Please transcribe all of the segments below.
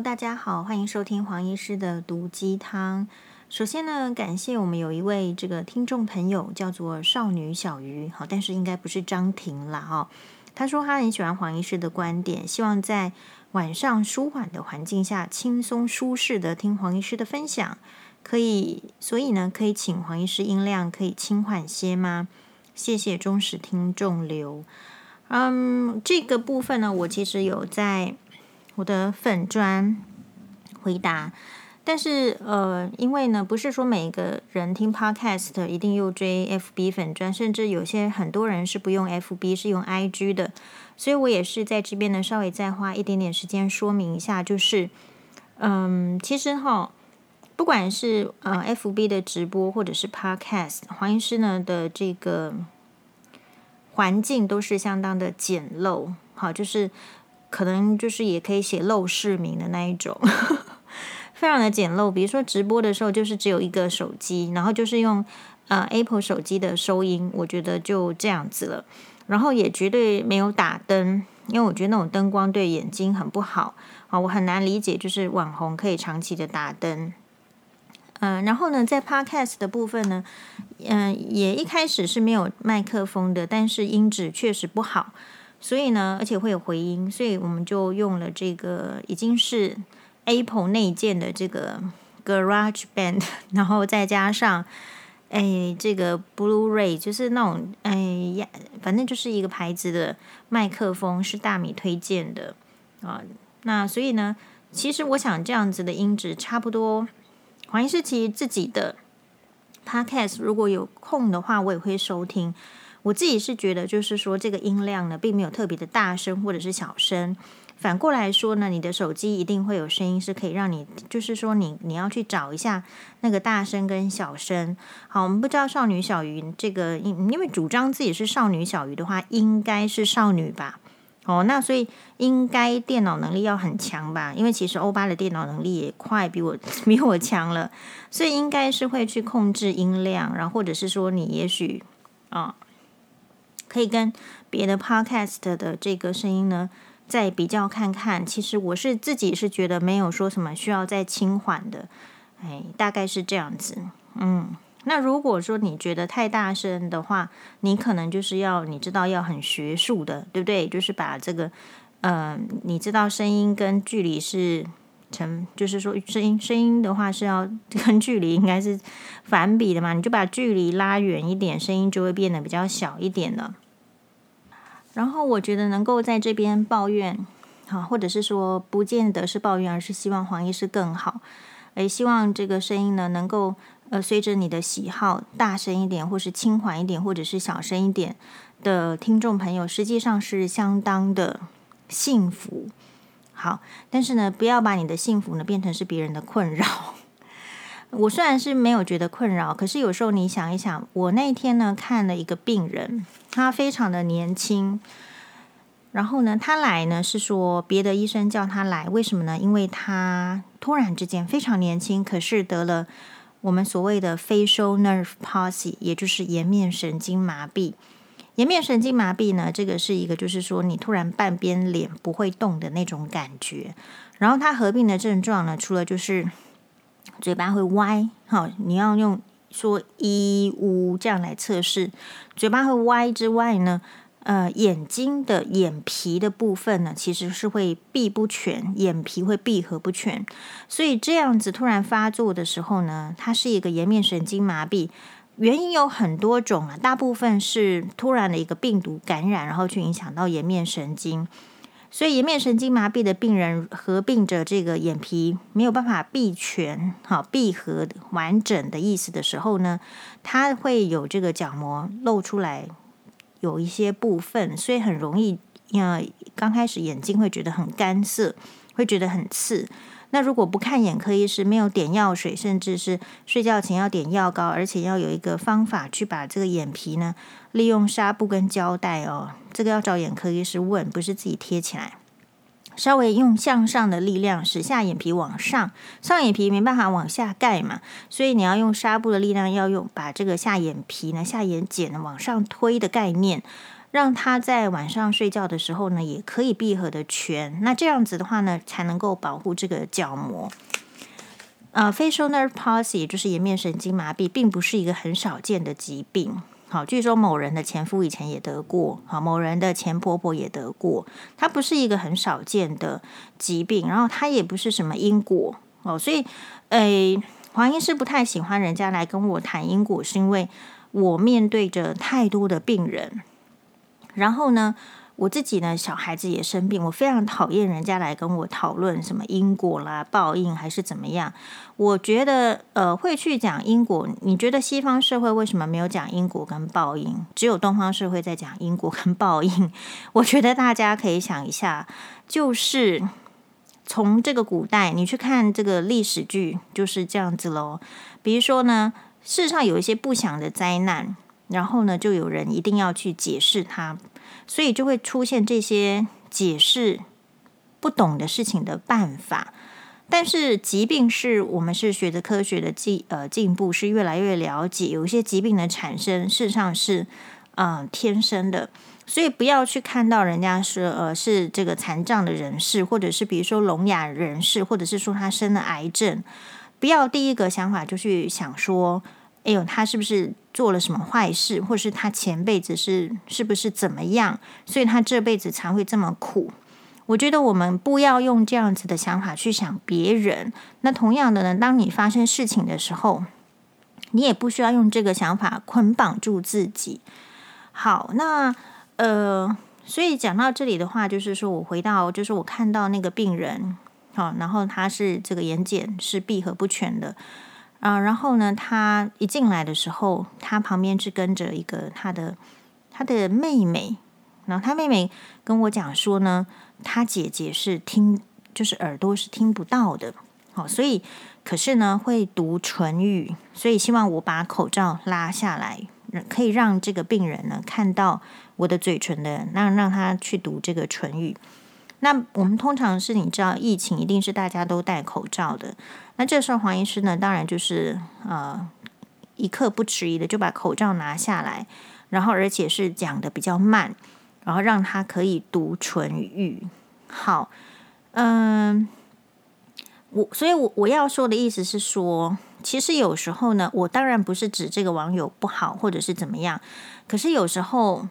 大家好，欢迎收听黄医师的毒鸡汤。首先呢，感谢我们有一位这个听众朋友叫做少女小鱼，好，但是应该不是张婷啦哈。他说他很喜欢黄医师的观点，希望在晚上舒缓的环境下，轻松舒适的听黄医师的分享，可以，所以呢，可以请黄医师音量可以轻缓些吗？谢谢忠实听众留。嗯，这个部分呢，我其实有在我的粉专回答，但是呃，因为呢，不是说每一个人听 Podcast 一定又追 FB 粉专，甚至有些很多人是不用 FB，是用 IG 的，所以我也是在这边呢，稍微再花一点点时间说明一下，就是嗯，其实哈，不管是呃 FB 的直播或者是 Podcast，黄医师呢的这个。环境都是相当的简陋，好，就是可能就是也可以写陋室铭的那一种，非常的简陋。比如说直播的时候，就是只有一个手机，然后就是用呃 Apple 手机的收音，我觉得就这样子了。然后也绝对没有打灯，因为我觉得那种灯光对眼睛很不好啊，我很难理解，就是网红可以长期的打灯。嗯、然后呢，在 Podcast 的部分呢，嗯、也一开始是没有麦克风的，但是音质确实不好，所以呢，而且会有回音，所以我们就用了这个已经是 Apple 内建的这个 Garage Band，然后再加上哎这个 Blu-ray，就是那种哎呀，反正就是一个牌子的麦克风，是大米推荐的啊。那所以呢，其实我想这样子的音质差不多。黄医师其实自己的 podcast 如果有空的话，我也会收听。我自己是觉得，就是说这个音量呢，并没有特别的大声或者是小声。反过来说呢，你的手机一定会有声音，是可以让你，就是说你你要去找一下那个大声跟小声。好，我们不知道少女小鱼这个，因因为主张自己是少女小鱼的话，应该是少女吧。哦，那所以应该电脑能力要很强吧？因为其实欧巴的电脑能力也快比我 比我强了，所以应该是会去控制音量，然后或者是说你也许啊、可以跟别的 podcast 的这个声音呢再比较看看。其实我是自己是觉得没有说什么需要再轻缓的，哎，大概是这样子，嗯。那如果说你觉得太大声的话，你可能就是要你知道要很学术的，对不对？就是把这个，嗯、呃，你知道声音跟距离是成，就是说声音声音的话是要跟距离应该是反比的嘛，你就把距离拉远一点，声音就会变得比较小一点了。然后我觉得能够在这边抱怨，好，或者是说不见得是抱怨，而是希望黄医师更好，诶，希望这个声音呢能够。呃，随着你的喜好，大声一点，或是轻缓一点，或者是小声一点的听众朋友，实际上是相当的幸福。好，但是呢，不要把你的幸福呢变成是别人的困扰。我虽然是没有觉得困扰，可是有时候你想一想，我那天呢看了一个病人，他非常的年轻，然后呢，他来呢是说别的医生叫他来，为什么呢？因为他突然之间非常年轻，可是得了。我们所谓的 facial nerve palsy，也就是颜面神经麻痹。颜面神经麻痹呢，这个是一个，就是说你突然半边脸不会动的那种感觉。然后它合并的症状呢，除了就是嘴巴会歪，好，你要用说一呜这样来测试，嘴巴会歪之外呢。呃，眼睛的眼皮的部分呢，其实是会闭不全，眼皮会闭合不全，所以这样子突然发作的时候呢，它是一个颜面神经麻痹。原因有很多种啊，大部分是突然的一个病毒感染，然后去影响到颜面神经。所以颜面神经麻痹的病人合并着这个眼皮没有办法闭全，好闭合完整的意思的时候呢，它会有这个角膜露出来。有一些部分，所以很容易，呃，刚开始眼睛会觉得很干涩，会觉得很刺。那如果不看眼科医师，没有点药水，甚至是睡觉前要点药膏，而且要有一个方法去把这个眼皮呢，利用纱布跟胶带哦，这个要找眼科医师问，不是自己贴起来。稍微用向上的力量使下眼皮往上，上眼皮没办法往下盖嘛，所以你要用纱布的力量，要用把这个下眼皮呢、下眼睑呢往上推的概念，让他在晚上睡觉的时候呢，也可以闭合的全。那这样子的话呢，才能够保护这个角膜。呃，facial nerve palsy 就是颜面神经麻痹，并不是一个很少见的疾病。好，据说某人的前夫以前也得过，好，某人的前婆婆也得过。它不是一个很少见的疾病，然后它也不是什么因果哦，所以，诶，黄医师不太喜欢人家来跟我谈因果，是因为我面对着太多的病人。然后呢，我自己呢，小孩子也生病，我非常讨厌人家来跟我讨论什么因果啦、报应还是怎么样。我觉得，呃，会去讲因果。你觉得西方社会为什么没有讲因果跟报应？只有东方社会在讲因果跟报应。我觉得大家可以想一下，就是从这个古代你去看这个历史剧，就是这样子喽。比如说呢，世上有一些不祥的灾难。然后呢，就有人一定要去解释它，所以就会出现这些解释不懂的事情的办法。但是疾病是我们是学的科学的进呃进步，是越来越了解，有一些疾病的产生事实上是呃天生的，所以不要去看到人家说呃是这个残障的人士，或者是比如说聋哑人士，或者是说他生了癌症，不要第一个想法就去想说。哎呦，他是不是做了什么坏事，或是他前辈子是是不是怎么样，所以他这辈子才会这么苦？我觉得我们不要用这样子的想法去想别人。那同样的呢，当你发生事情的时候，你也不需要用这个想法捆绑住自己。好，那呃，所以讲到这里的话，就是说我回到，就是我看到那个病人，好，然后他是这个眼睑是闭合不全的。啊，然后呢，他一进来的时候，他旁边是跟着一个他的他的妹妹，然后他妹妹跟我讲说呢，他姐姐是听，就是耳朵是听不到的，好，所以可是呢会读唇语，所以希望我把口罩拉下来，可以让这个病人呢看到我的嘴唇的，让让他去读这个唇语。那我们通常是你知道，疫情一定是大家都戴口罩的。那这时候黄医师呢，当然就是呃一刻不迟疑的就把口罩拿下来，然后而且是讲的比较慢，然后让他可以读唇语。好，嗯，我所以我，我我要说的意思是说，其实有时候呢，我当然不是指这个网友不好或者是怎么样，可是有时候，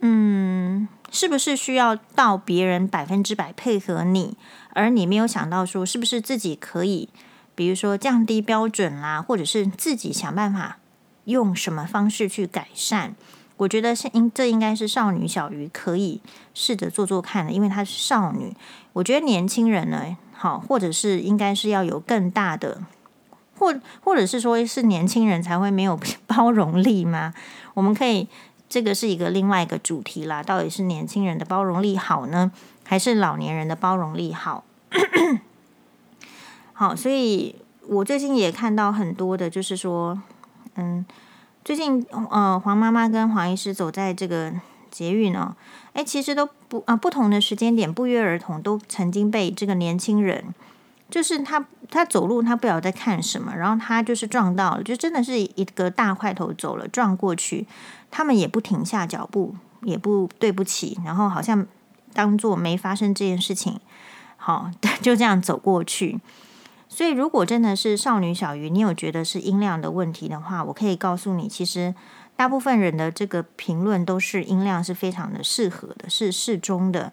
嗯。是不是需要到别人百分之百配合你，而你没有想到说，是不是自己可以，比如说降低标准啦，或者是自己想办法用什么方式去改善？我觉得是应这应该是少女小鱼可以试着做做看的，因为她是少女。我觉得年轻人呢，好，或者是应该是要有更大的，或或者是说是年轻人才会没有 包容力吗？我们可以。这个是一个另外一个主题啦，到底是年轻人的包容力好呢，还是老年人的包容力好？好，所以我最近也看到很多的，就是说，嗯，最近呃，黄妈妈跟黄医师走在这个捷运哦，哎，其实都不啊、不同的时间点不约而同都曾经被这个年轻人。就是他，他走路他不晓得在看什么，然后他就是撞到了，就真的是一个大块头走了撞过去，他们也不停下脚步，也不对不起，然后好像当做没发生这件事情，好，就这样走过去。所以如果真的是少女小鱼，你有觉得是音量的问题的话，我可以告诉你，其实大部分人的这个评论都是音量是非常的适合的，是适中的。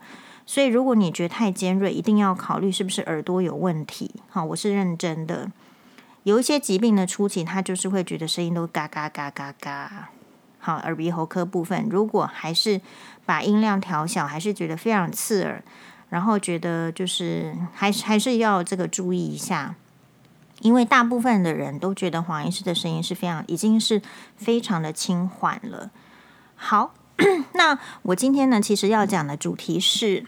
所以，如果你觉得太尖锐，一定要考虑是不是耳朵有问题。好，我是认真的。有一些疾病的初期，他就是会觉得声音都嘎嘎嘎嘎嘎。好，耳鼻喉科部分，如果还是把音量调小，还是觉得非常刺耳，然后觉得就是还是还是要这个注意一下，因为大部分的人都觉得黄医师的声音是非常已经是非常的轻缓了。好，那我今天呢，其实要讲的主题是。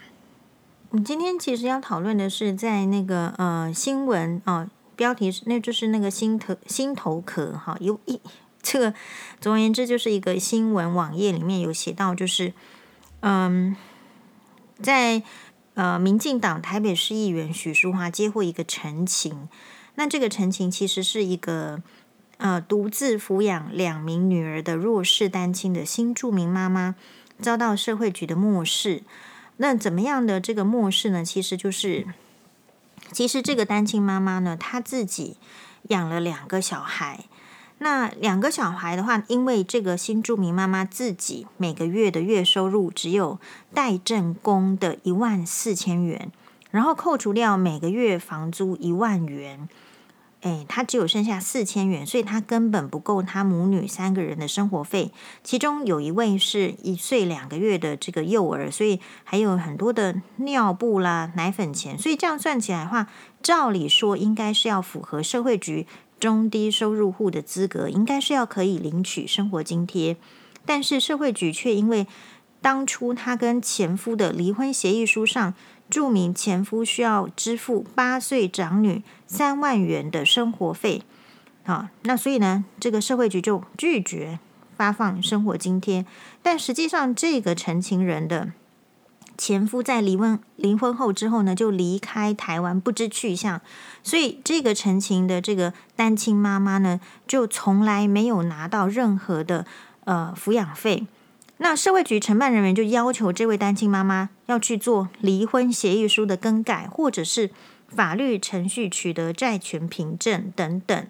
我今天其实要讨论的是，在那个呃新闻啊、呃，标题是那就是那个心头心头壳哈，有一这个总而言之就是一个新闻网页里面有写到，就是嗯，在呃民进党台北市议员许淑华接获一个陈情，那这个陈情其实是一个呃独自抚养两名女儿的弱势单亲的新住民妈妈。遭到社会局的漠视。那怎么样的这个末世呢？其实就是，其实这个单亲妈妈呢，她自己养了两个小孩。那两个小孩的话，因为这个新住民妈妈自己每个月的月收入只有代证工的一万四千元，然后扣除掉每个月房租一万元。哎，他只有剩下四千元，所以他根本不够他母女三个人的生活费。其中有一位是一岁两个月的这个幼儿，所以还有很多的尿布啦、奶粉钱。所以这样算起来的话，照理说应该是要符合社会局中低收入户的资格，应该是要可以领取生活津贴。但是社会局却因为当初他跟前夫的离婚协议书上，注明前夫需要支付八岁长女三万元的生活费，好，那所以呢，这个社会局就拒绝发放生活津贴。但实际上，这个陈情人的前夫在离婚离婚后之后呢，就离开台湾不知去向，所以这个陈情的这个单亲妈妈呢，就从来没有拿到任何的呃抚养费。那社会局承办人员就要求这位单亲妈妈要去做离婚协议书的更改，或者是法律程序取得债权凭证等等。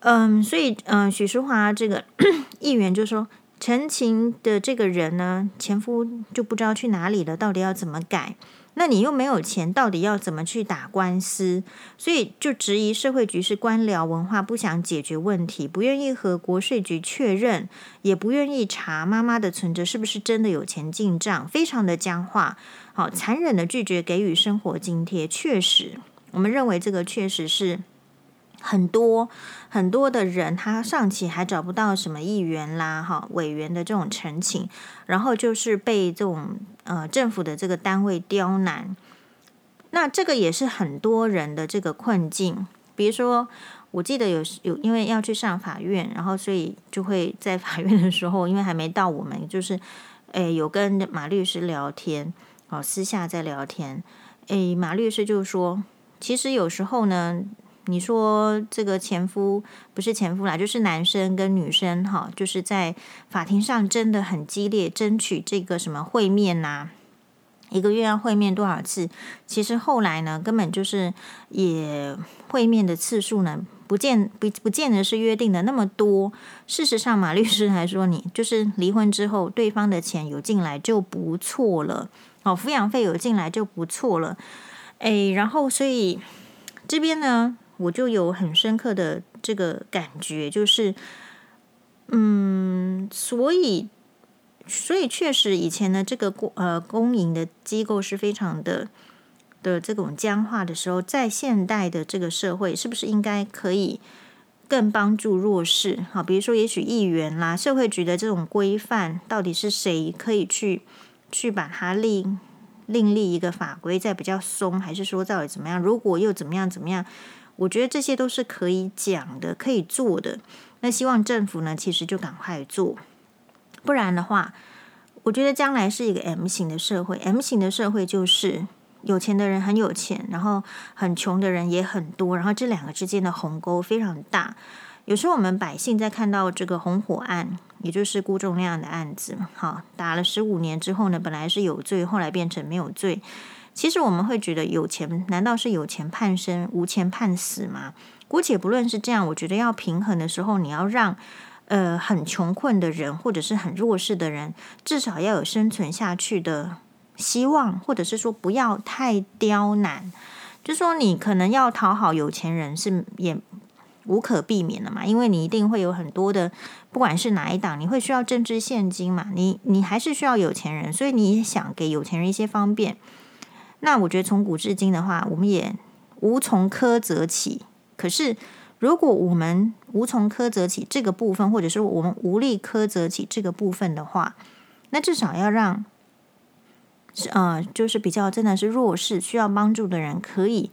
嗯，所以嗯，许淑华这个 议员就说，陈情的这个人呢，前夫就不知道去哪里了，到底要怎么改？那你又没有钱，到底要怎么去打官司？所以就质疑社会局是官僚文化，不想解决问题，不愿意和国税局确认，也不愿意查妈妈的存折是不是真的有钱进账，非常的僵化，好残忍的拒绝给予生活津贴。确实，我们认为这个确实是。很多很多的人，他上期还找不到什么议员啦、哈委员的这种陈情，然后就是被这种呃政府的这个单位刁难。那这个也是很多人的这个困境。比如说，我记得有有因为要去上法院，然后所以就会在法院的时候，因为还没到我们，就是诶有跟马律师聊天，哦私下在聊天，诶马律师就说，其实有时候呢。你说这个前夫不是前夫啦，就是男生跟女生哈，就是在法庭上真的很激烈，争取这个什么会面呐、一个月要会面多少次？其实后来呢，根本就是也会面的次数呢，不见不不见得是约定的那么多。事实上，马律师还说，你就是离婚之后，对方的钱有进来就不错了，哦，抚养费有进来就不错了，诶，然后所以这边呢。我就有很深刻的这个感觉，就是，嗯，所以，所以确实以前呢，这个公呃公营的机构是非常的的这种僵化的时候，在现代的这个社会，是不是应该可以更帮助弱势？好，比如说，也许议员啦、社会局的这种规范，到底是谁可以去去把它另另立一个法规，再比较松，还是说到底怎么样？如果又怎么样怎么样？我觉得这些都是可以讲的，可以做的。那希望政府呢，其实就赶快做，不然的话，我觉得将来是一个 M 型的社会。M 型的社会就是有钱的人很有钱，然后很穷的人也很多，然后这两个之间的鸿沟非常大。有时候我们百姓在看到这个红火案，也就是辜仲谅的案子，好，打了十五年之后呢，本来是有罪，后来变成没有罪。其实我们会觉得有钱，难道是有钱判生，无钱判死吗？姑且不论是这样，我觉得要平衡的时候，你要让呃很穷困的人或者是很弱势的人，至少要有生存下去的希望，或者是说不要太刁难。就说你可能要讨好有钱人是也无可避免的嘛，因为你一定会有很多的，不管是哪一党，你会需要政治献金嘛，你你还是需要有钱人，所以你想给有钱人一些方便。那我觉得从古至今的话，我们也无从苛责起。可是，如果我们无从苛责起这个部分，或者是我们无力苛责起这个部分的话，那至少要让，呃，就是比较真的是弱势需要帮助的人可以。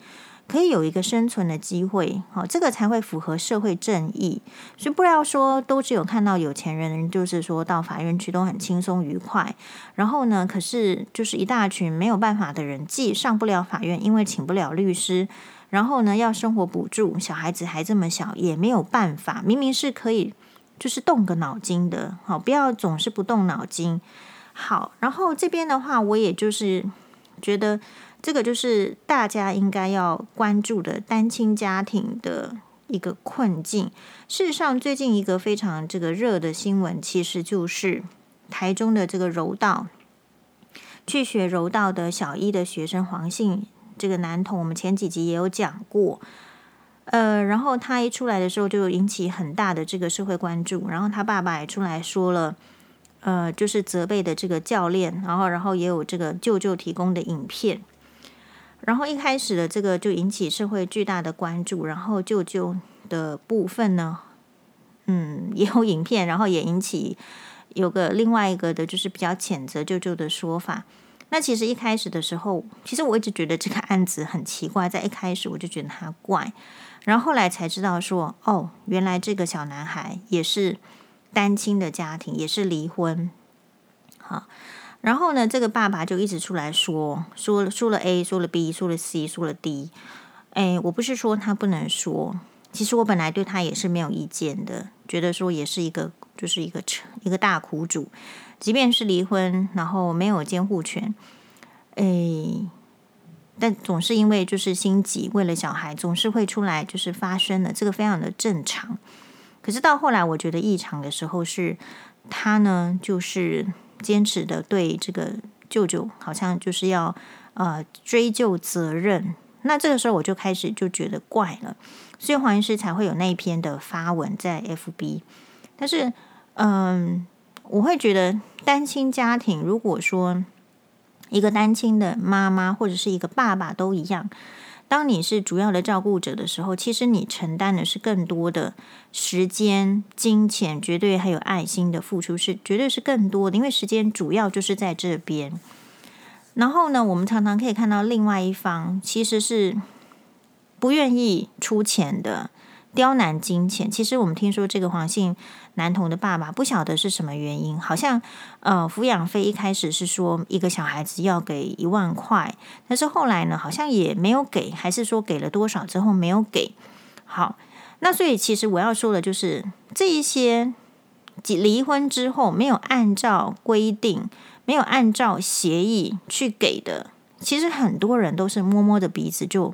可以有一个生存的机会，好，这个才会符合社会正义。所以不要说都只有看到有钱人，就是说到法院去都很轻松愉快。然后呢，可是就是一大群没有办法的人，既上不了法院，因为请不了律师，然后呢要生活补助，小孩子还这么小，也没有办法。明明是可以，就是动个脑筋的，好，不要总是不动脑筋。好，然后这边的话，我也就是觉得这个就是大家应该要关注的单亲家庭的一个困境。事实上，最近一个非常这个热的新闻，其实就是台中的这个柔道，去学柔道的小一的学生黄姓这个男童，我们前几集也有讲过。呃，然后他一出来的时候就引起很大的这个社会关注，然后他爸爸也出来说了，呃，就是责备的这个教练，然后然后也有这个舅舅提供的影片，然后一开始的这个就引起社会巨大的关注，然后舅舅的部分呢，嗯，也有影片，然后也引起有个另外一个的就是比较谴责舅舅的说法。那其实一开始的时候，其实我一直觉得这个案子很奇怪，在一开始我就觉得他怪。然后后来才知道说，哦，原来这个小男孩也是单亲的家庭，也是离婚。好，然后呢，这个爸爸就一直出来说，说了说了 A，说了 B，说了 C，说了 D。哎，我不是说他不能说，其实我本来对他也是没有意见的，觉得说也是一个就是一个一个大苦主，即便是离婚，然后没有监护权，哎。但总是因为就是心急，为了小孩，总是会出来就是发生的，这个非常的正常。可是到后来，我觉得异常的时候是，他呢就是坚持的对这个舅舅，好像就是要呃追究责任。那这个时候我就开始就觉得怪了，所以黄医师才会有那一篇的发文在 FB。但是，嗯，我会觉得单亲家庭如果说。一个单亲的妈妈或者是一个爸爸都一样。当你是主要的照顾者的时候，其实你承担的是更多的时间、金钱，绝对还有爱心的付出是绝对是更多的，因为时间主要就是在这边。然后呢，我们常常可以看到另外一方其实是不愿意出钱的。刁难金钱，其实我们听说这个黄姓男童的爸爸不晓得是什么原因，好像呃抚养费一开始是说一个小孩子要给一万块，但是后来呢好像也没有给，还是说给了多少之后没有给。好，那所以其实我要说的就是这一些离婚之后没有按照规定、没有按照协议去给的，其实很多人都是摸摸着鼻子就。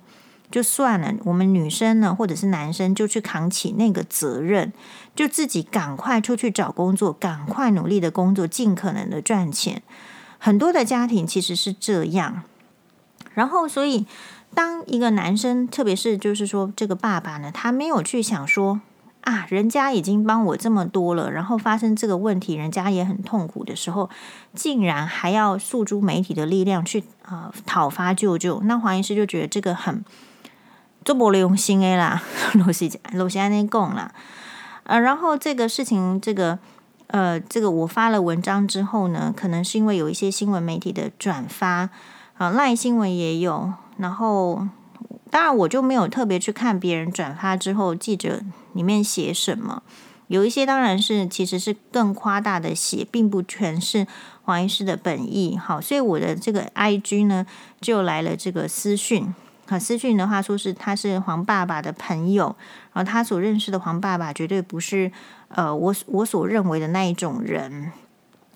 就算了，我们女生呢，或者是男生，就去扛起那个责任，就自己赶快出去找工作，赶快努力的工作，尽可能的赚钱。很多的家庭其实是这样。然后，所以当一个男生，特别是就是说这个爸爸呢，他没有去想说啊，人家已经帮我这么多了，然后发生这个问题，人家也很痛苦的时候，竟然还要诉诸媒体的力量去啊、呃、讨伐舅舅，那黄医师就觉得这个很。做不了用心的啦，罗西罗西安尼讲啦，呃，然后这个事情，这个呃，这个我发了文章之后呢，可能是因为有一些新闻媒体的转发，啊，赖新闻也有，然后当然我就没有特别去看别人转发之后记者里面写什么，有一些当然是其实是更夸大的写，并不全是黄医师的本意，好，所以我的这个 IG 呢就来了这个私讯。私讯的话说是他是黄爸爸的朋友，然后他所认识的黄爸爸绝对不是呃我我所认为的那一种人，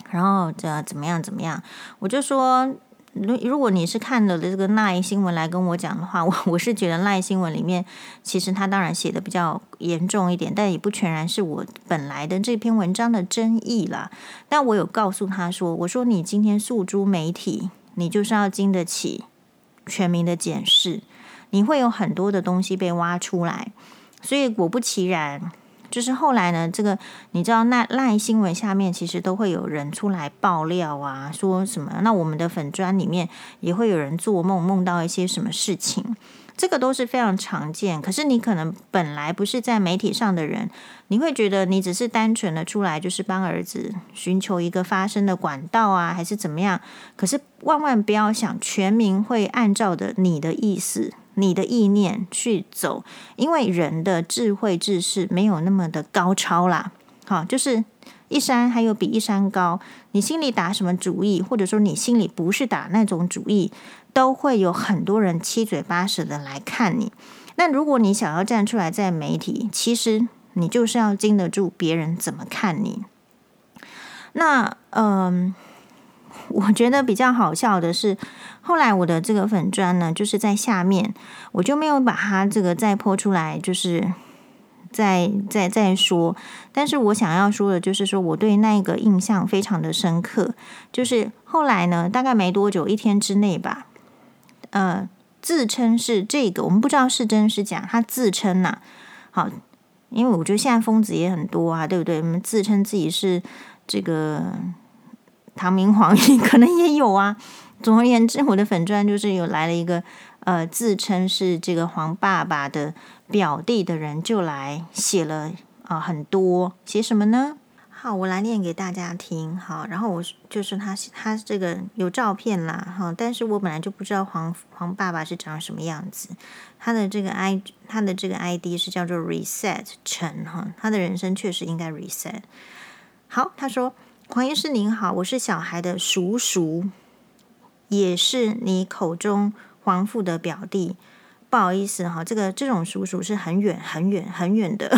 然后这怎么样怎么样，我就说如如果你是看了这个赖新闻来跟我讲的话，我我是觉得赖新闻里面其实他当然写的比较严重一点，但也不全然是我本来的这篇文章的争议啦。但我有告诉他说，我说你今天诉诸媒体，你就是要经得起。全民的检视，你会有很多的东西被挖出来，所以果不其然，就是后来呢，这个你知道，那赖新闻下面其实都会有人出来爆料啊，说什么？那我们的粉砖里面也会有人做梦，梦到一些什么事情。这个都是非常常见，可是你可能本来不是在媒体上的人，你会觉得你只是单纯的出来就是帮儿子寻求一个发声的管道啊，还是怎么样？可是万万不要想全民会按照的你的意思、你的意念去走，因为人的智慧、智识没有那么的高超啦。好，就是一山还有比一山高，你心里打什么主意，或者说你心里不是打那种主意。都会有很多人七嘴八舌的来看你。那如果你想要站出来在媒体，其实你就是要经得住别人怎么看你。那嗯，我觉得比较好笑的是，后来我的这个粉砖呢，就是在下面，我就没有把它这个再泼出来，就是再再再说。但是我想要说的，就是说我对那个印象非常的深刻。就是后来呢，大概没多久，一天之内吧，呃，自称是这个，我们不知道是真是假，他自称呐、好，因为我觉得现在疯子也很多啊，对不对？我们自称自己是这个。唐明皇可能也有啊。总而言之，我的粉专就是有来了一个呃，自称是这个黄爸爸的表弟的人，就来写了啊、很多，写什么呢？好，我来念给大家听。好，然后我就是他他这个有照片啦，哈，但是我本来就不知道黄黄爸爸是长什么样子。他的这个 i 他的这个 ID 是叫做 Reset 陈哈，他的人生确实应该 Reset。好，他说。黄医师您好，我是小孩的叔叔，也是你口中黄父的表弟。不好意思哈，这个这种叔叔是很远很远很远的。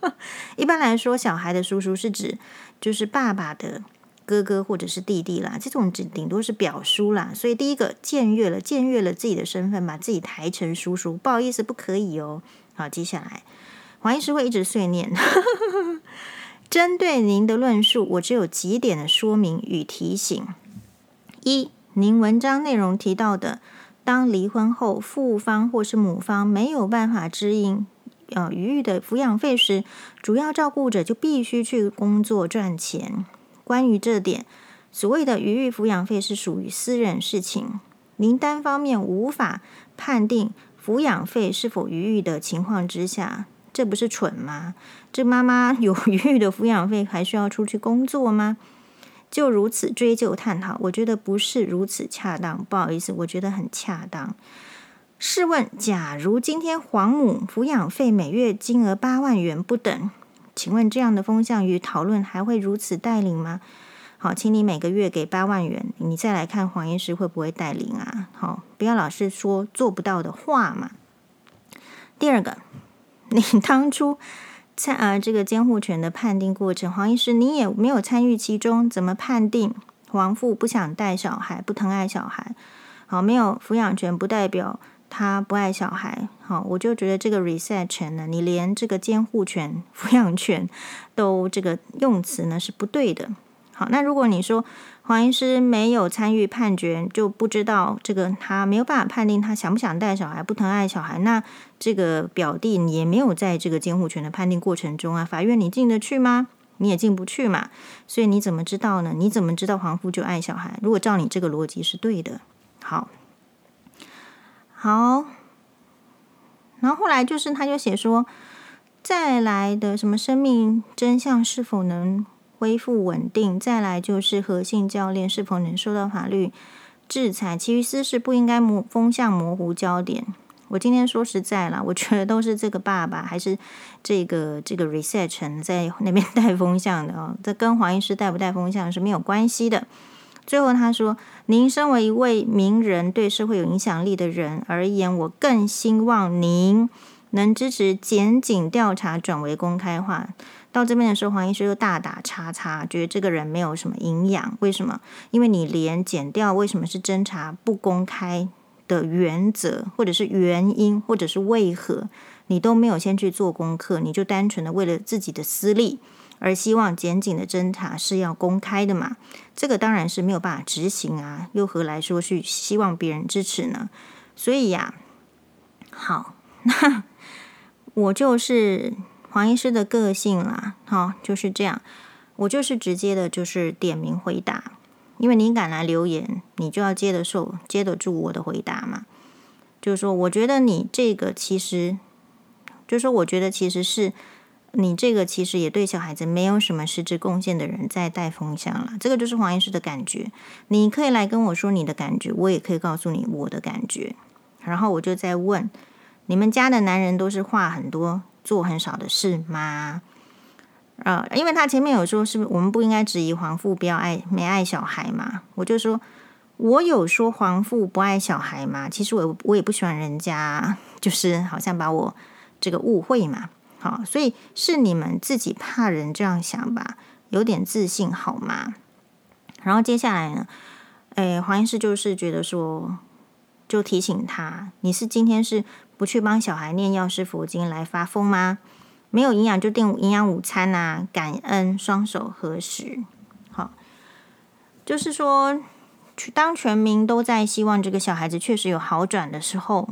一般来说，小孩的叔叔是指就是爸爸的哥哥或者是弟弟啦，这种只顶多是表叔啦。所以第一个僭越了，僭越了自己的身份，把自己抬成叔叔，不好意思，不可以哦。好，接下来黄医师会一直碎念。针对您的论述，我只有几点的说明与提醒：一，您文章内容提到的，当离婚后父方或是母方没有办法支应呃余裕的抚养费时，主要照顾者就必须去工作赚钱。关于这点，所谓的余裕抚养费是属于私人事情，您单方面无法判定抚养费是否余裕的情况之下。这不是蠢吗？这妈妈有余裕的抚养费，还需要出去工作吗？就如此追究探讨，我觉得不是如此恰当。不好意思，我觉得很恰当。试问，假如今天黄母抚养费每月金额八万元不等，请问这样的风向与讨论还会如此带领吗？好，请你每个月给八万元，你再来看黄医师会不会带领啊？好，不要老是说做不到的话嘛。第二个。你当初参呃这个监护权的判定过程，黄医师你也没有参与其中，怎么判定黄父不想带小孩，不疼爱小孩？好，没有抚养权不代表他不爱小孩。好，我就觉得这个 reset 权呢，你连这个监护权、抚养权都这个用词呢是不对的。好，那如果你说黄医师没有参与判决，就不知道这个他没有办法判定他想不想带小孩，不疼爱小孩，那这个表弟也没有在这个监护权的判定过程中啊，法院你进得去吗？你也进不去嘛，所以你怎么知道呢？你怎么知道黄父就爱小孩？如果照你这个逻辑是对的，好，好，然后后来就是他就写说，再来的什么生命真相是否能恢复稳定，再来就是何姓教练是否能受到法律制裁，其余私事不应该模风向模糊焦点。我今天说实在了，我觉得都是这个爸爸还是这个这个 research 在那边带风向的哦，这跟黄医师带不带风向是没有关系的。最后他说：“您身为一位名人，对社会有影响力的人而言，我更希望您能支持检警调查转为公开化。”到这边的时候，黄医师又大打叉叉，觉得这个人没有什么营养。为什么？因为你连减掉为什么是侦查不公开的原则，或者是原因，或者是为何，你都没有先去做功课，你就单纯的为了自己的私利而希望检警的侦查是要公开的嘛？这个当然是没有办法执行啊，又何来说去希望别人支持呢？所以呀，好，那我就是。黄医师的个性啦，好，就是这样。我就是直接的，就是点名回答。因为你敢来留言，你就要接得受、接得住我的回答嘛。就是说，我觉得你这个其实，就是说，我觉得其实是你这个其实也对小孩子没有什么实质贡献的人在带风向了。这个就是黄医师的感觉。你可以来跟我说你的感觉，我也可以告诉你我的感觉。然后我就在问，你们家的男人都是话很多，做很少的事吗？呃，因为他前面有说，是不是我们不应该质疑黄父不要爱没爱小孩嘛？我就说，我有说黄父不爱小孩吗？其实我我也不喜欢人家，就是好像把我这个误会嘛。好，所以是你们自己怕人这样想吧，有点自信好吗？然后接下来呢，诶，黄医师就是觉得说，就提醒他，你是今天是不去帮小孩念药师佛经来发疯吗？没有营养就订营养午餐啊！感恩双手合十，好，就是说，当全民都在希望这个小孩子确实有好转的时候，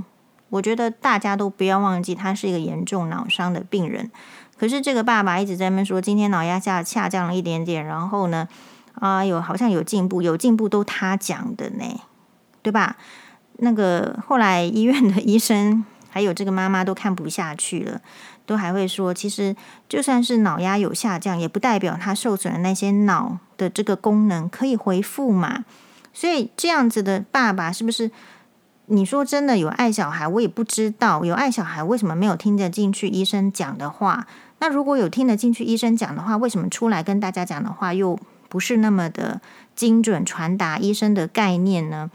我觉得大家都不要忘记，他是一个严重脑伤的病人。可是这个爸爸一直在那边说，今天脑压下下降了一点点，然后呢，啊，有好像有进步，有进步都他讲的呢，对吧？那个后来医院的医生还有这个妈妈都看不下去了。都还会说，其实就算是脑压有下降，也不代表他受损的那些脑的这个功能可以恢复嘛。所以这样子的爸爸是不是？你说真的有爱小孩，我也不知道有爱小孩为什么没有听得进去医生讲的话？那如果有听得进去医生讲的话，为什么出来跟大家讲的话又不是那么的精准传达医生的概念呢？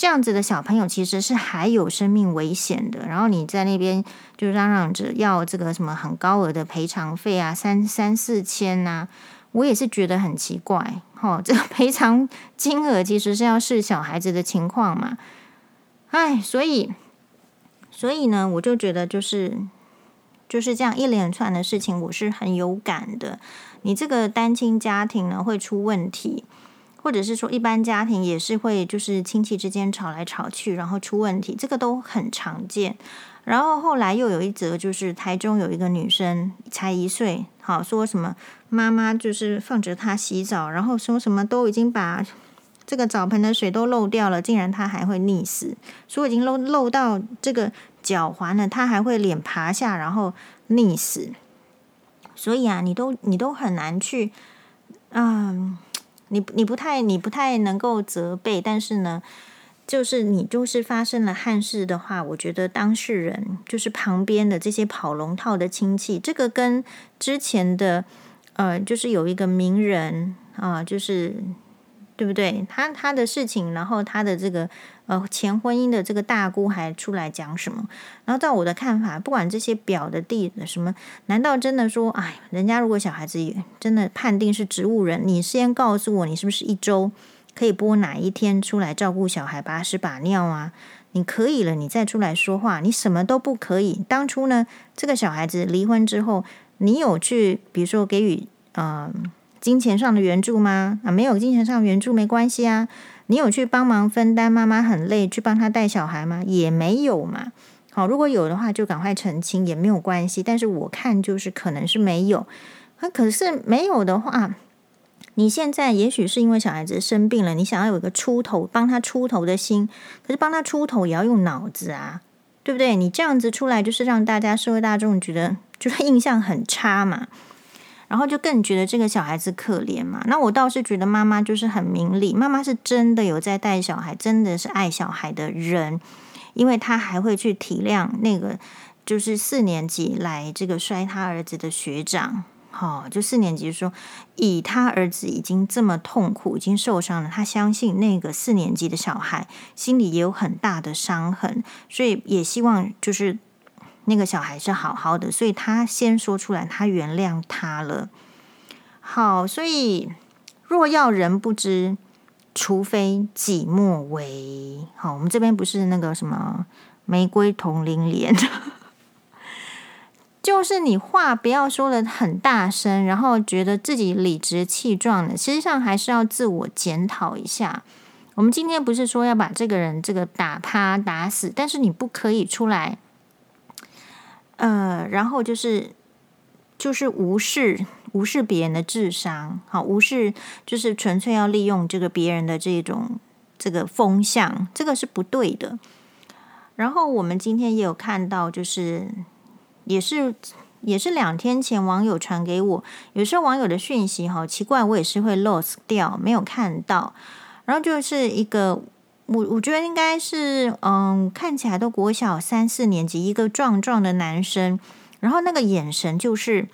这样子的小朋友其实是还有生命危险的，然后你在那边就嚷嚷着要这个什么很高额的赔偿费啊，三三四千呐、我也是觉得很奇怪。哦，这个 赔偿金额其实是要视小孩子的情况嘛，哎，所以所以呢，我就觉得就是就是这样一连串的事情，我是很有感的。你这个单亲家庭呢，会出问题。或者是说，一般家庭也是会，就是亲戚之间吵来吵去，然后出问题，这个都很常见。然后后来又有一则，就是台中有一个女生才一岁，好说什么妈妈就是放着她洗澡，然后说什么都已经把这个澡盆的水都漏掉了，竟然她还会溺死，说已经漏漏到这个脚环了，她还会脸爬下然后溺死。所以啊，你都你都很难去，嗯。你你不太你不太能够责备，但是呢，就是你就是发生了憾事的话，我觉得当事人就是旁边的这些跑龙套的亲戚，这个跟之前的呃，就是有一个名人啊、就是。对不对？他他的事情，然后他的这个呃前婚姻的这个大姑还出来讲什么？然后照我的看法，不管这些表的弟什么，难道真的说，哎，人家如果小孩子真的判定是植物人，你先告诉我，你是不是一周可以播哪一天出来照顾小孩，把屎把尿啊？你可以了，你再出来说话，你什么都不可以。当初呢，这个小孩子离婚之后，你有去，比如说给予嗯。呃金钱上的援助吗？啊，没有金钱上援助没关系啊。你有去帮忙分担妈妈很累，去帮她带小孩吗？也没有嘛。好，如果有的话，就赶快澄清，也没有关系。但是我看就是可能是没有。那可是没有的话，你现在也许是因为小孩子生病了，你想要有一个出头，帮他出头的心。可是帮他出头也要用脑子啊，对不对？你这样子出来，就是让大家社会大众觉得就是印象很差嘛。然后就更觉得这个小孩子可怜嘛。那我倒是觉得妈妈就是很明理，妈妈是真的有在带小孩，真的是爱小孩的人，因为她还会去体谅那个就是四年级来这个摔他儿子的学长。好、哦，就四年级说，以他儿子已经这么痛苦，已经受伤了，他相信那个四年级的小孩心里也有很大的伤痕，所以也希望就是。那个小孩是好好的，所以他先说出来，他原谅他了。好，所以若要人不知，除非己莫为。好，我们这边不是那个什么玫瑰同龄连，就是你话不要说的很大声，然后觉得自己理直气壮的，实际上还是要自我检讨一下。我们今天不是说要把这个人这个打趴打死，但是你不可以出来。呃，然后就是就是无视无视别人的智商，好，无视就是纯粹要利用这个别人的这种这个风向，这个是不对的。然后我们今天也有看到，就是也是也是两天前网友传给我，有时候网友的讯息好奇怪，我也是会 lost 掉，没有看到。然后就是一个。我我觉得应该是，嗯，看起来都国小三四年级，一个壮壮的男生，然后那个眼神就是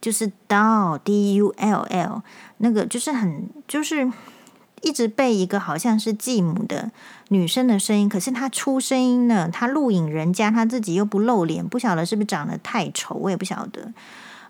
就是 dull d u l l，那个就是很就是一直被一个好像是继母的女生的声音，可是他出声音呢，他录影人家，他自己又不露脸，不晓得是不是长得太丑，我也不晓得。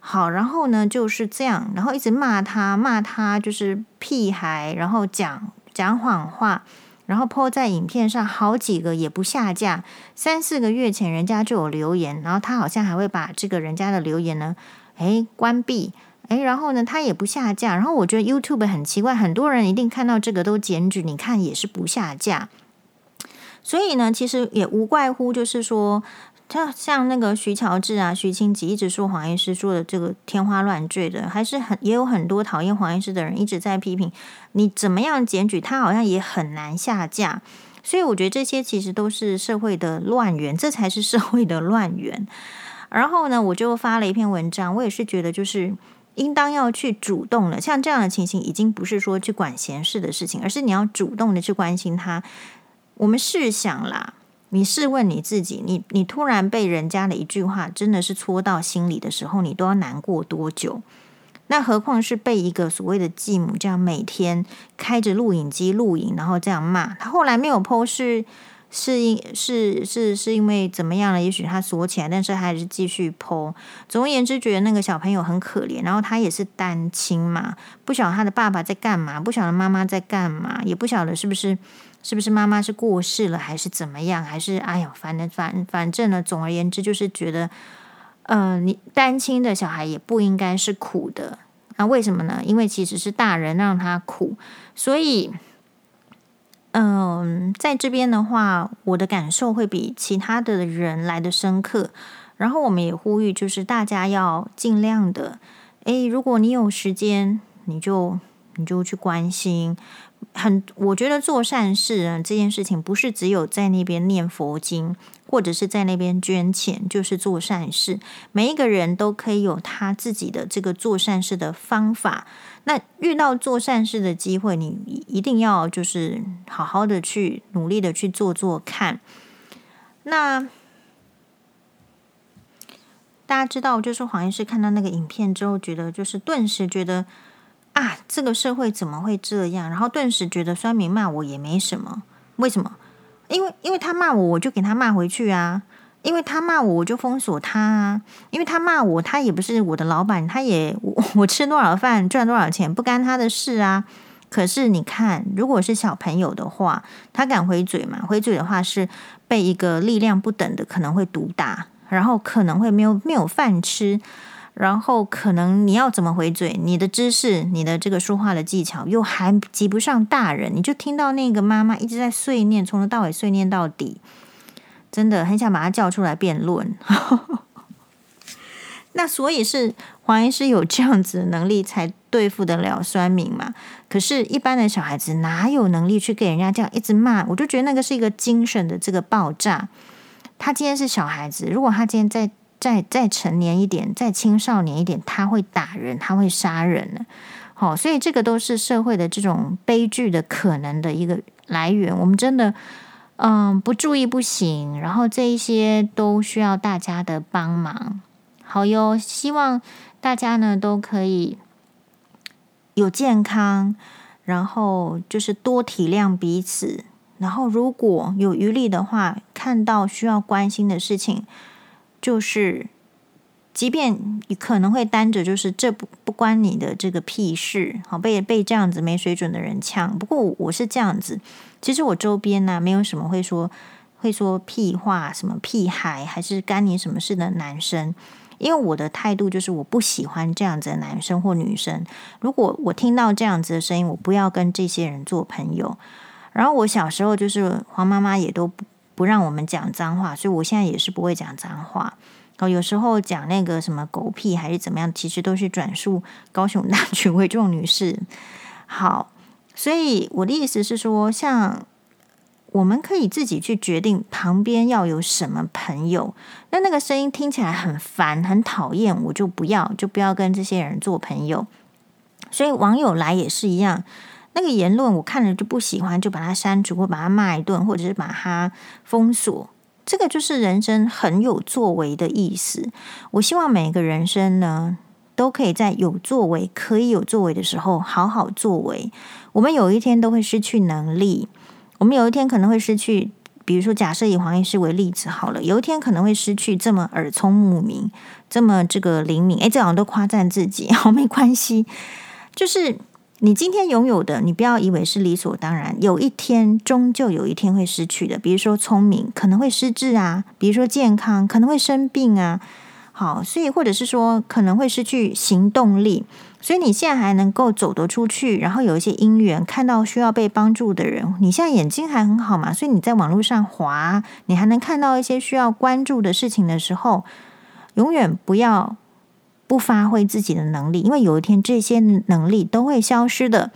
好，然后呢就是这样，然后一直骂他，骂他就是屁孩，然后讲。讲谎话，然后 po 在影片上好几个也不下架，三四个月前人家就有留言，然后他好像还会把这个人家的留言呢，诶，关闭，诶，然后呢他也不下架，然后我觉得 YouTube 很奇怪，很多人一定看到这个都检举，你看也是不下架，所以呢，其实也无怪乎就是说。他像那个徐乔治啊、徐清吉一直说黄医师说的这个天花乱坠的，还是很也有很多讨厌黄医师的人一直在批评你怎么样检举他，好像也很难下架。所以我觉得这些其实都是社会的乱源，这才是社会的乱源。然后呢，我就发了一篇文章，我也是觉得就是应当要去主动的，像这样的情形已经不是说去管闲事的事情，而是你要主动的去关心他。我们试想啦。你试问你自己，你你突然被人家的一句话真的是戳到心里的时候，你都要难过多久？那何况是被一个所谓的继母这样每天开着录影机录影，然后这样骂他。后来没有 po 是是因是是是因为怎么样了？也许他锁起来，但是他还是继续 po。总而言之，觉得那个小朋友很可怜，然后他也是单亲嘛，不晓得他的爸爸在干嘛，不晓得妈妈在干嘛，也不晓得是不是。是不是妈妈是过世了，还是怎么样？还是哎呦，反正反反正呢，总而言之就是觉得，嗯、你单亲的小孩也不应该是苦的。那为什么呢？因为其实是大人让他苦，所以，嗯、在这边的话，我的感受会比其他的人来得深刻。然后我们也呼吁，就是大家要尽量的，诶，如果你有时间，你就你就去关心。很，我觉得做善事啊，这件事情不是只有在那边念佛经，或者是在那边捐钱，就是做善事。每一个人都可以有他自己的这个做善事的方法。那遇到做善事的机会，你一定要就是好好的去努力的去做做看。那大家知道，就是黄医师看到那个影片之后，觉得就是顿时觉得。啊，这个社会怎么会这样？然后顿时觉得酸民骂我也没什么，为什么？因为因为他骂我，我就给他骂回去啊；因为他骂我，我就封锁他啊；因为他骂我，他也不是我的老板，他也我，我吃多少饭赚多少钱不干他的事啊。可是你看，如果是小朋友的话，他敢回嘴嘛？回嘴的话是被一个力量不等的可能会毒打，然后可能会没有没有饭吃。然后可能你要怎么回嘴？你的知识，你的这个说话的技巧又还及不上大人，你就听到那个妈妈一直在碎念，从头到尾碎念到底，真的很想把他叫出来辩论。那所以是黄医师有这样子的能力才对付得了酸民嘛？可是，一般的小孩子哪有能力去给人家这样一直骂？我就觉得那个是一个精神的这个爆炸。他今天是小孩子，如果他今天在。再再成年一点，再青少年一点，他会打人，他会杀人呢。好，所以这个都是社会的这种悲剧的可能的一个来源。我们真的，嗯，不注意不行。然后这一些都需要大家的帮忙。好哟，希望大家呢都可以有健康，然后就是多体谅彼此。然后如果有余力的话，看到需要关心的事情。就是，即便你可能会担着，就是这不不关你的这个屁事，好被被这样子没水准的人呛。不过我是这样子，其实我周边呢、没有什么会说会说屁话，什么屁孩还是干你什么事的男生，因为我的态度就是我不喜欢这样子的男生或女生。如果我听到这样子的声音，我不要跟这些人做朋友。然后我小时候就是黄妈妈也都不。不让我们讲脏话，所以我现在也是不会讲脏话。哦，有时候讲那个什么狗屁还是怎么样，其实都是转述高雄大曲为重女士。好，所以我的意思是说，像我们可以自己去决定旁边要有什么朋友。那那个声音听起来很烦、很讨厌，我就不要，就不要跟这些人做朋友。所以网友来也是一样。那个言论我看了就不喜欢，就把它删除，或把它骂一顿，或者是把它封锁。这个就是人生很有作为的意思。我希望每个人生呢，都可以在有作为、可以有作为的时候好好作为。我们有一天都会失去能力，我们有一天可能会失去，比如说假设以黄医师为例子好了，有一天可能会失去这么耳聪目明、这么这个灵敏。诶，这好像都夸赞自己，好没关系，就是。你今天拥有的，你不要以为是理所当然，有一天终究有一天会失去的。比如说聪明可能会失智啊，比如说健康可能会生病啊。好，所以或者是说可能会失去行动力。所以你现在还能够走得出去，然后有一些因缘看到需要被帮助的人，你现在眼睛还很好嘛？所以你在网络上滑，你还能看到一些需要关注的事情的时候，永远不要。不发挥自己的能力，因为有一天这些能力都会消失的。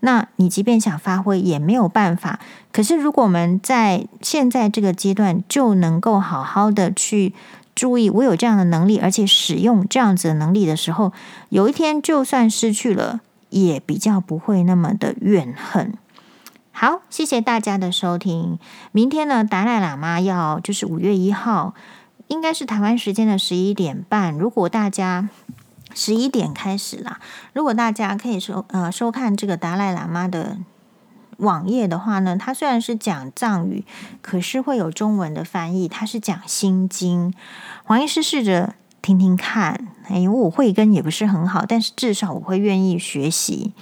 那你即便想发挥也没有办法。可是如果我们在现在这个阶段就能够好好的去注意，我有这样的能力，而且使用这样子的能力的时候，有一天就算失去了，也比较不会那么的怨恨。好，谢谢大家的收听。明天呢，达赖喇嘛要就是五月一号。应该是台湾时间的十一点半。如果大家十一点开始啦，如果大家可以收呃收看这个达赖喇嘛的网页的话呢，他虽然是讲藏语，可是会有中文的翻译。他是讲心经，黄医师试着听听看。哎，因为我慧根也不是很好，但是至少我会愿意学习。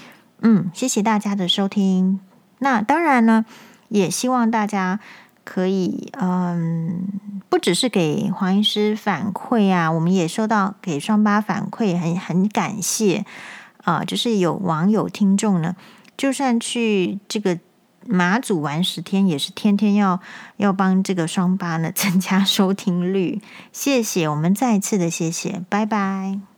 嗯，谢谢大家的收听。那当然呢，也希望大家。可以，嗯，不只是给黄医师反馈啊，我们也收到给双八反馈，很很感谢啊，就是有网友听众呢，就算去这个马祖玩十天，也是天天要要帮这个双八呢增加收听率，谢谢，我们再次的谢谢，拜拜。